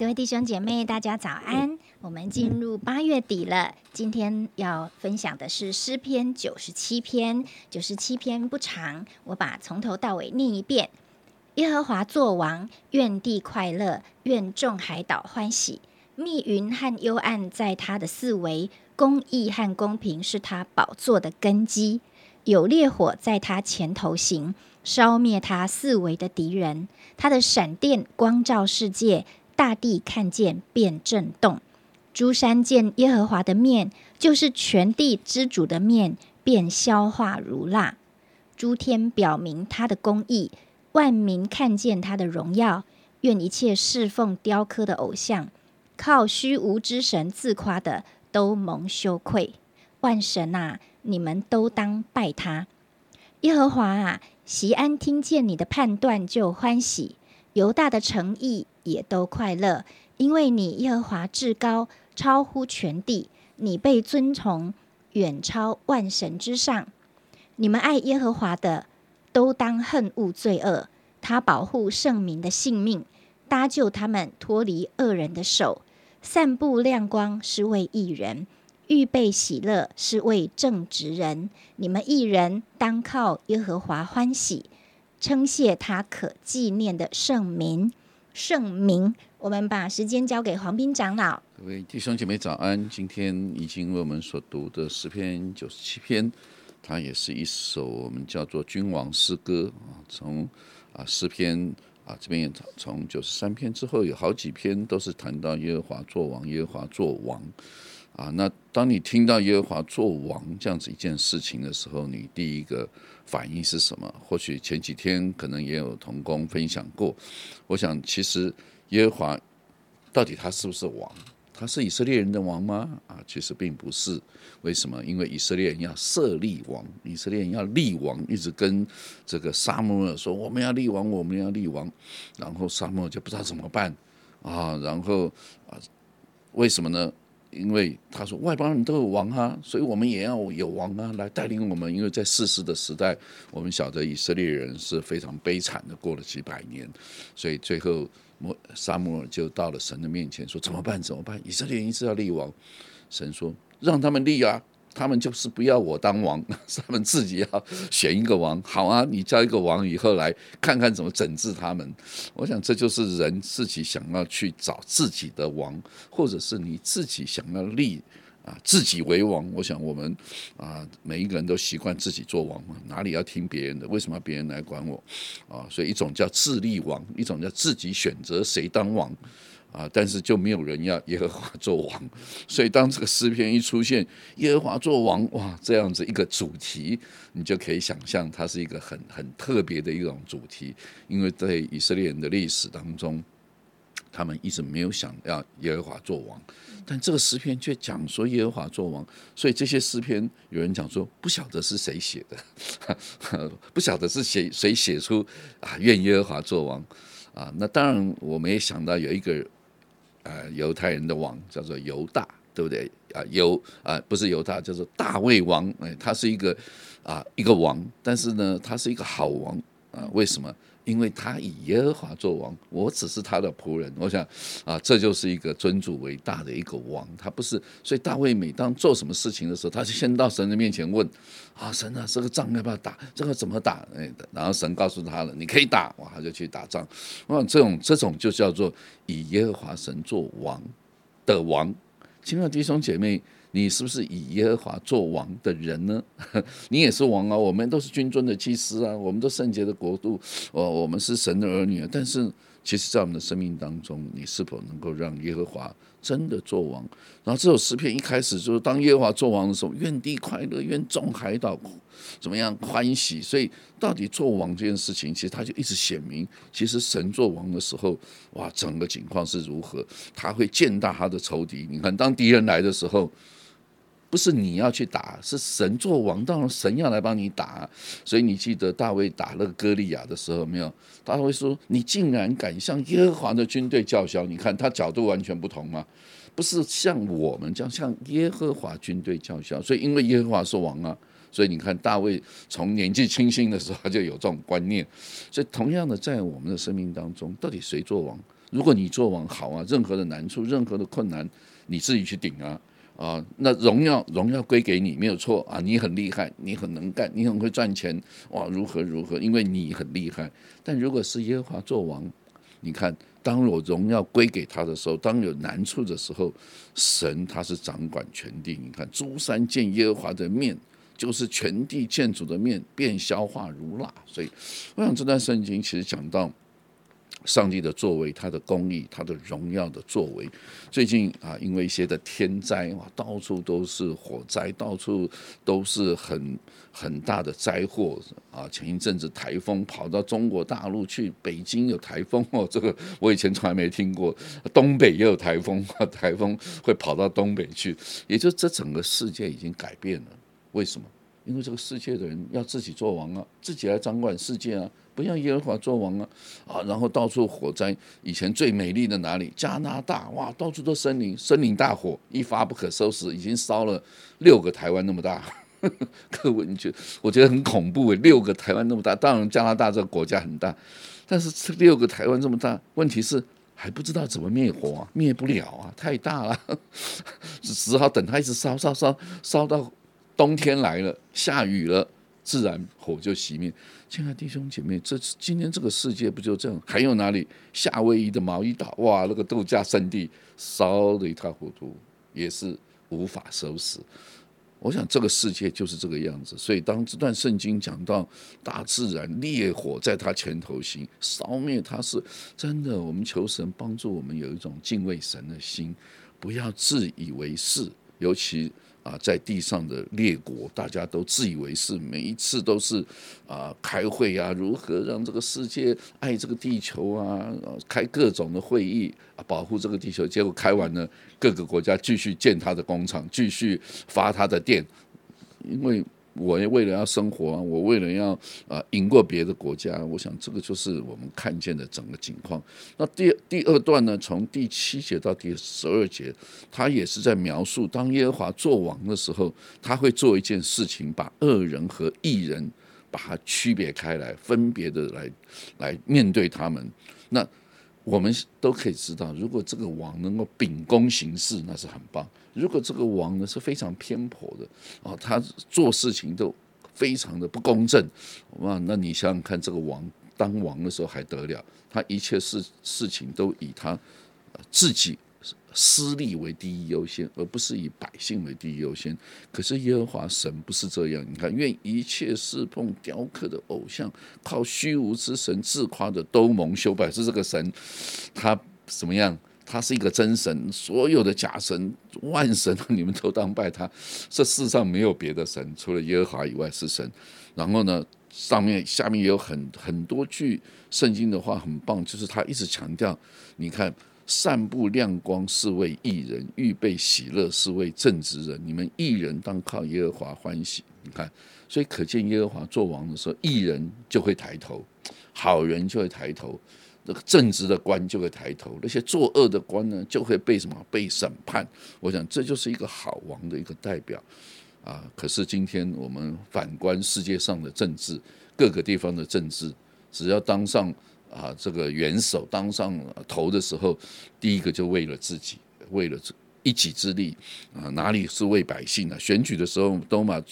各位弟兄姐妹，大家早安！我们进入八月底了，今天要分享的是诗篇九十七篇。九十七篇不长，我把从头到尾念一遍。耶和华作王，愿地快乐，愿众海岛欢喜。密云和幽暗在他的四围，公义和公平是他宝座的根基。有烈火在他前头行，烧灭他四围的敌人。他的闪电光照世界，大地看见便震动。诸山见耶和华的面，就是全地之主的面，便消化如蜡。诸天表明他的公义，万民看见他的荣耀。愿一切侍奉雕刻的偶像，靠虚无之神自夸的，都蒙羞愧。万神啊，你们都当拜他。耶和华啊，席安听见你的判断就欢喜，犹大的诚意也都快乐，因为你耶和华至高，超乎全地，你被尊崇，远超万神之上。你们爱耶和华的，都当恨恶罪恶。他保护圣民的性命，搭救他们脱离恶人的手，散布亮光是为义人，预备喜乐是为正直人。你们义人当靠耶和华欢喜，称谢他可纪念的圣名。圣名，我们把时间交给黄斌长老。各位弟兄姐妹早安！今天已经为我们所读的诗篇九十七篇，它也是一首我们叫做君王诗歌啊。从啊诗篇啊这边也从九十三篇之后，有好几篇都是谈到耶和华作王，耶和华作王啊。那当你听到耶和华做王这样子一件事情的时候，你第一个反应是什么？或许前几天可能也有同工分享过。我想，其实耶和华到底他是不是王？他是以色列人的王吗？啊，其实并不是。为什么？因为以色列人要设立王，以色列人要立王，一直跟这个沙漠说：“我们要立王，我们要立王。”然后沙漠就不知道怎么办啊。然后啊，为什么呢？因为他说外邦人都有王啊，所以我们也要有王啊，来带领我们。因为在世事的时代，我们晓得以色列人是非常悲惨的，过了几百年，所以最后。摩撒母耳就到了神的面前，说：“怎么办？怎么办？以色列人一直要立王。”神说：“让他们立啊，他们就是不要我当王，他们自己要选一个王。好啊，你叫一个王以后来看看怎么整治他们。我想这就是人自己想要去找自己的王，或者是你自己想要立。”啊，自己为王，我想我们啊，每一个人都习惯自己做王嘛，哪里要听别人的？为什么要别人来管我？啊，所以一种叫自立王，一种叫自己选择谁当王啊，但是就没有人要耶和华做王。所以当这个诗篇一出现，耶和华做王，哇，这样子一个主题，你就可以想象它是一个很很特别的一种主题，因为在以色列人的历史当中。他们一直没有想要耶和华做王，但这个诗篇却讲说耶和华做王，所以这些诗篇有人讲说不晓得是谁写的，不晓得是谁谁写出啊愿耶和华做王啊。那当然我们也想到有一个呃犹太人的王叫做犹大，对不对啊？犹啊不是犹大，叫做大卫王，哎，他是一个啊一个王，但是呢他是一个好王啊？为什么？因为他以耶和华做王，我只是他的仆人。我想啊，这就是一个尊主为大的一个王。他不是，所以大卫每当做什么事情的时候，他就先到神的面前问：啊，神啊，这个仗要不要打？这个怎么打？哎，然后神告诉他了，你可以打，哇，他就去打仗。我想这种这种就叫做以耶和华神做王的王。亲爱的弟兄姐妹。你是不是以耶和华做王的人呢？你也是王啊！我们都是君尊的祭司啊！我们都圣洁的国度，我我们是神的儿女啊！但是，其实，在我们的生命当中，你是否能够让耶和华真的做王？然后，这首诗篇一开始就是当耶和华做王的时候，愿地快乐，愿众海岛怎么样欢喜。所以，到底做王这件事情，其实他就一直显明，其实神做王的时候，哇，整个情况是如何？他会见大他的仇敌。你看，当敌人来的时候。不是你要去打，是神做王，当然神要来帮你打。所以你记得大卫打那个歌利亚的时候没有？大卫说：“你竟然敢向耶和华的军队叫嚣！”你看他角度完全不同吗，不是像我们这样向耶和华军队叫嚣。所以因为耶和华是王啊，所以你看大卫从年纪轻轻的时候就有这种观念。所以同样的，在我们的生命当中，到底谁做王？如果你做王好啊，任何的难处、任何的困难，你自己去顶啊。啊，那荣耀荣耀归给你没有错啊，你很厉害，你很能干，你很会赚钱哇，如何如何？因为你很厉害。但如果是耶和华做王，你看，当我荣耀归给他的时候，当有难处的时候，神他是掌管全地。你看，诸山见耶和华的面，就是全地见主的面，便消化如蜡。所以，我想这段圣经其实讲到。上帝的作为，他的公义，他的荣耀的作为。最近啊，因为一些的天灾哇，到处都是火灾，到处都是很很大的灾祸啊。前一阵子台风跑到中国大陆去，北京有台风哦，这个我以前从来没听过。东北也有台风，台风会跑到东北去，也就这整个世界已经改变了。为什么？因为这个世界的人要自己做王啊，自己来掌管世界啊。不像耶和华做王啊啊！然后到处火灾，以前最美丽的哪里？加拿大哇，到处都森林，森林大火一发不可收拾，已经烧了六个台湾那么大。各位，你觉我觉得很恐怖诶，六个台湾那么大。当然加拿大这个国家很大，但是这六个台湾这么大，问题是还不知道怎么灭火啊，灭不了啊，太大了，只好等它一直烧烧烧烧到冬天来了，下雨了。自然火就熄灭。亲爱弟兄姐妹，这今天这个世界不就这样？还有哪里？夏威夷的毛伊岛，哇，那个度假胜地烧的一塌糊涂，也是无法收拾。我想这个世界就是这个样子。所以当这段圣经讲到大自然烈火在他前头行，烧灭他是真的。我们求神帮助我们有一种敬畏神的心，不要自以为是，尤其。啊，在地上的列国，大家都自以为是，每一次都是啊开会啊，如何让这个世界爱这个地球啊，开各种的会议啊，保护这个地球。结果开完了，各个国家继续建他的工厂，继续发他的电，因为。我为了要生活，我为了要啊赢过别的国家，我想这个就是我们看见的整个情况。那第第二段呢，从第七节到第十二节，他也是在描述当耶和华做王的时候，他会做一件事情，把恶人和义人把它区别开来，分别的来来面对他们。那我们都可以知道，如果这个王能够秉公行事，那是很棒；如果这个王呢是非常偏颇的啊，他做事情都非常的不公正，哇，那你想想看，这个王当王的时候还得了？他一切事事情都以他自己。私利为第一优先，而不是以百姓为第一优先。可是耶和华神不是这样，你看，愿一切侍奉雕刻的偶像、靠虚无之神自夸的都蒙羞败。是这个神，他怎么样？他是一个真神，所有的假神、万神，你们都当拜他。这世上没有别的神，除了耶和华以外是神。然后呢，上面下面也有很很多句圣经的话，很棒，就是他一直强调，你看。散布亮光是为艺人，预备喜乐是为正直人。你们艺人当靠耶和华欢喜。你看，所以可见耶和华做王的时候，艺人就会抬头，好人就会抬头，那个正直的官就会抬头，那些作恶的官呢，就会被什么被审判。我想这就是一个好王的一个代表啊。可是今天我们反观世界上的政治，各个地方的政治，只要当上。啊，这个元首当上头的时候，第一个就为了自己，为了一己之力啊，哪里是为百姓呢？选举的时候都嘛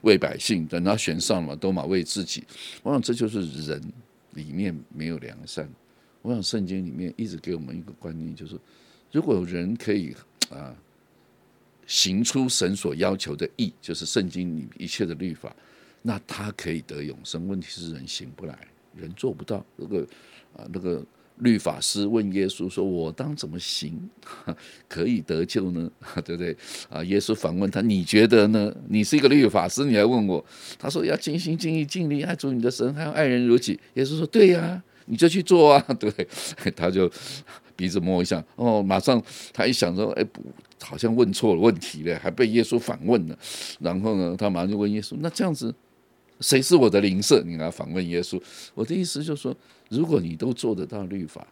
为百姓，等他选上了都嘛为自己。我想这就是人里面没有良善。我想圣经里面一直给我们一个观念，就是如果人可以啊行出神所要求的义，就是圣经里一切的律法，那他可以得永生。问题是人行不来。人做不到，那个啊，那个律法师问耶稣说：“我当怎么行 可以得救呢？对不对？”啊，耶稣反问他：“你觉得呢？你是一个律法师，你来问我。”他说：“要尽心尽意尽力爱主你的神，还要爱人如己。”耶稣说：“对呀，你就去做啊，对？他就鼻子摸一下，哦，马上他一想说，哎，不，好像问错了问题了，还被耶稣反问了。然后呢，他马上就问耶稣，那这样子，谁是我的邻舍？你来访问耶稣。我的意思就是说，如果你都做得到律法。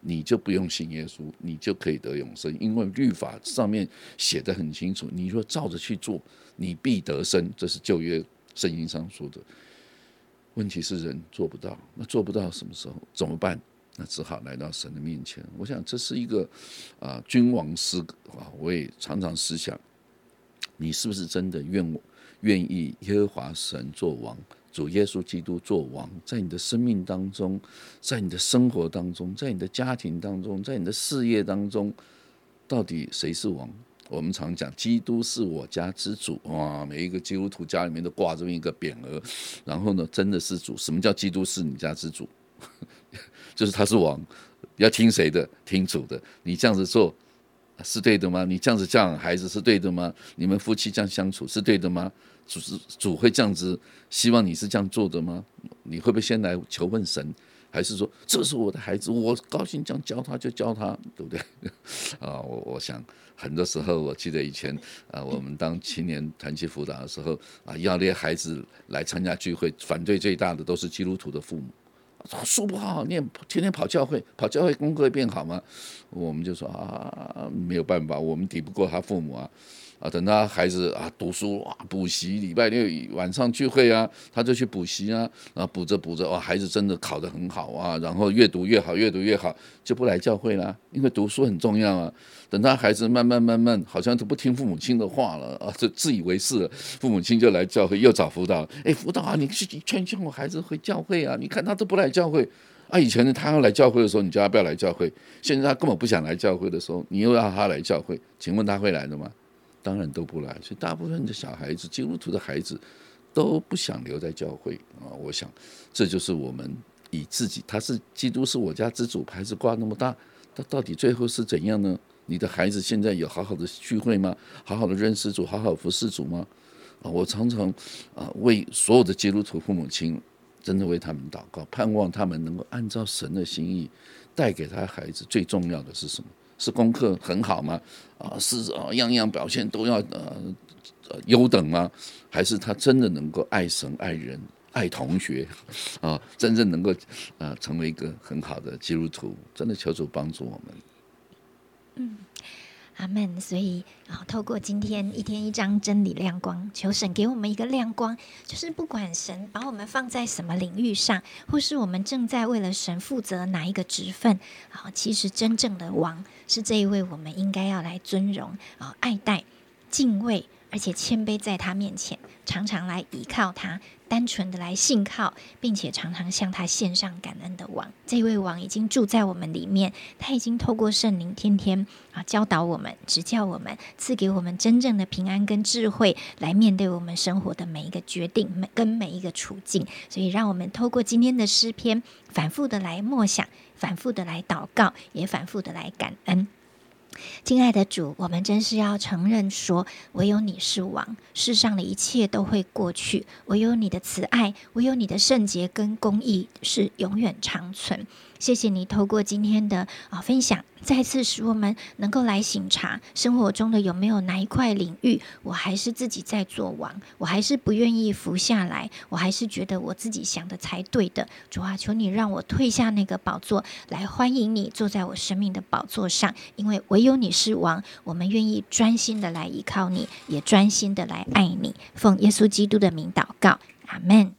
你就不用信耶稣，你就可以得永生，因为律法上面写的很清楚。你若照着去做，你必得生，这是旧约圣经上说的。问题是人做不到，那做不到什么时候怎么办？那只好来到神的面前。我想这是一个啊，君王思啊，我也常常思想，你是不是真的愿愿意耶和华神做王？主耶稣基督做王，在你的生命当中，在你的生活当中，在你的家庭当中，在你的事业当中，到底谁是王？我们常讲，基督是我家之主哇！每一个基督徒家里面都挂这么一个匾额，然后呢，真的是主。什么叫基督是你家之主？就是他是王，要听谁的？听主的。你这样子做是对的吗？你这样子教养孩子是对的吗？你们夫妻这样相处是对的吗？主是主会这样子，希望你是这样做的吗？你会不会先来求问神，还是说这是我的孩子，我高兴这样教他就教他，对不对？啊，我我想很多时候，我记得以前啊，我们当青年团契辅导的时候啊，要那些孩子来参加聚会，反对最大的都是基督徒的父母，书不好好念，天天跑教会，跑教会功课会变好吗？我们就说啊，没有办法，我们抵不过他父母啊。啊，等他孩子啊读书哇，补习礼拜六晚上聚会啊，他就去补习啊，然后补着补着哇，孩子真的考得很好啊，然后越读越好，越读越好，就不来教会了，因为读书很重要啊。等他孩子慢慢慢慢好像都不听父母亲的话了啊，就自以为是了，父母亲就来教会又找辅导，哎，辅导啊，你去劝劝我孩子回教会啊，你看他都不来教会啊，以前呢他要来教会的时候，你叫他不要来教会，现在他根本不想来教会的时候，你又要他来教会，请问他会来的吗？当然都不来，所以大部分的小孩子，基督徒的孩子都不想留在教会啊。我想，这就是我们以自己，他是基督是我家之主，牌子挂那么大，他到底最后是怎样呢？你的孩子现在有好好的聚会吗？好好的认识主，好好服侍主吗？啊，我常常啊为所有的基督徒父母亲，真的为他们祷告，盼望他们能够按照神的心意带给他孩子。最重要的是什么？是功课很好吗？啊，是啊，样样表现都要呃优等吗？还是他真的能够爱神、爱人、爱同学 啊？真正能够啊成为一个很好的基督徒？真的求主帮助我们。嗯。阿门。所以啊，透过今天一天一张真理亮光，求神给我们一个亮光，就是不管神把我们放在什么领域上，或是我们正在为了神负责哪一个职分啊，其实真正的王是这一位，我们应该要来尊荣啊、爱戴、敬畏。而且谦卑在他面前，常常来依靠他，单纯的来信靠，并且常常向他献上感恩的王。这位王已经住在我们里面，他已经透过圣灵天天啊教导我们、指教我们，赐给我们真正的平安跟智慧，来面对我们生活的每一个决定、每跟每一个处境。所以，让我们透过今天的诗篇，反复的来默想，反复的来祷告，也反复的来感恩。亲爱的主，我们真是要承认说，唯有你是王，世上的一切都会过去；唯有你的慈爱，唯有你的圣洁跟公义是永远长存。谢谢你透过今天的啊分享，再次使我们能够来醒察生活中的有没有哪一块领域，我还是自己在做王，我还是不愿意服下来，我还是觉得我自己想的才对的。主啊，求你让我退下那个宝座，来欢迎你坐在我生命的宝座上，因为唯有你是王，我们愿意专心的来依靠你，也专心的来爱你。奉耶稣基督的名祷告，阿门。